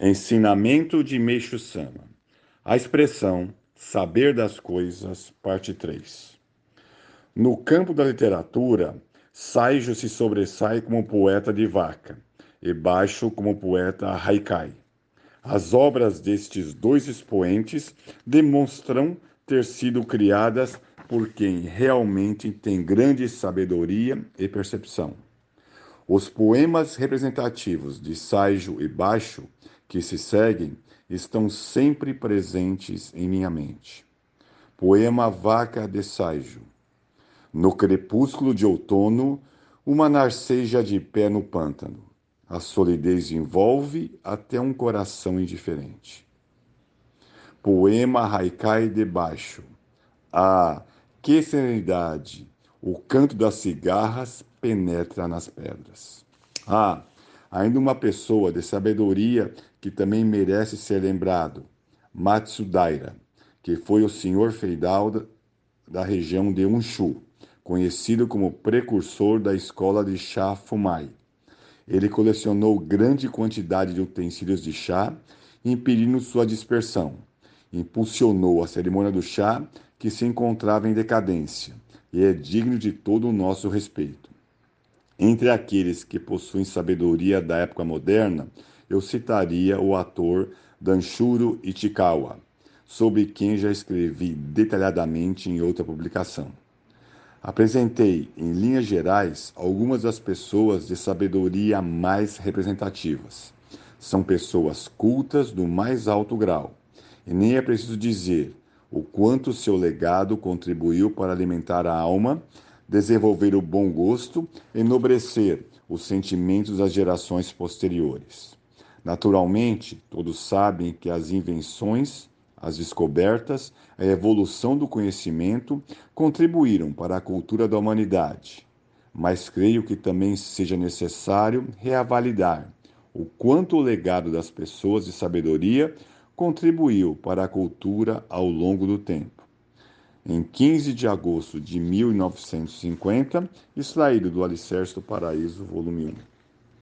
Ensinamento de Meixo Sama. A expressão saber das coisas, parte 3. No campo da literatura, Saijo se sobressai como poeta de vaca e Baixo como poeta haikai. As obras destes dois expoentes demonstram ter sido criadas por quem realmente tem grande sabedoria e percepção. Os poemas representativos de Saijo e Baixo que se seguem estão sempre presentes em minha mente. Poema Vaca de Saijo. No crepúsculo de outono, uma narceja de pé no pântano. A solidez envolve até um coração indiferente. Poema Haikai de Baixo. Ah, que serenidade! O canto das cigarras penetra nas pedras. Ah, ainda uma pessoa de sabedoria que também merece ser lembrado, Matsudaira, que foi o senhor feudal da região de Unshu, conhecido como precursor da escola de chá Fumai. Ele colecionou grande quantidade de utensílios de chá, impedindo sua dispersão. Impulsionou a cerimônia do chá, que se encontrava em decadência, e é digno de todo o nosso respeito. Entre aqueles que possuem sabedoria da época moderna, eu citaria o ator Danshuro Ichikawa, sobre quem já escrevi detalhadamente em outra publicação. Apresentei, em linhas gerais, algumas das pessoas de sabedoria mais representativas. São pessoas cultas do mais alto grau, e nem é preciso dizer o quanto seu legado contribuiu para alimentar a alma desenvolver o bom gosto, enobrecer os sentimentos das gerações posteriores. Naturalmente, todos sabem que as invenções, as descobertas, a evolução do conhecimento contribuíram para a cultura da humanidade. Mas creio que também seja necessário reavaliar o quanto o legado das pessoas de sabedoria contribuiu para a cultura ao longo do tempo em 15 de agosto de 1950, extraído do Alicerce do Paraíso, volume 1.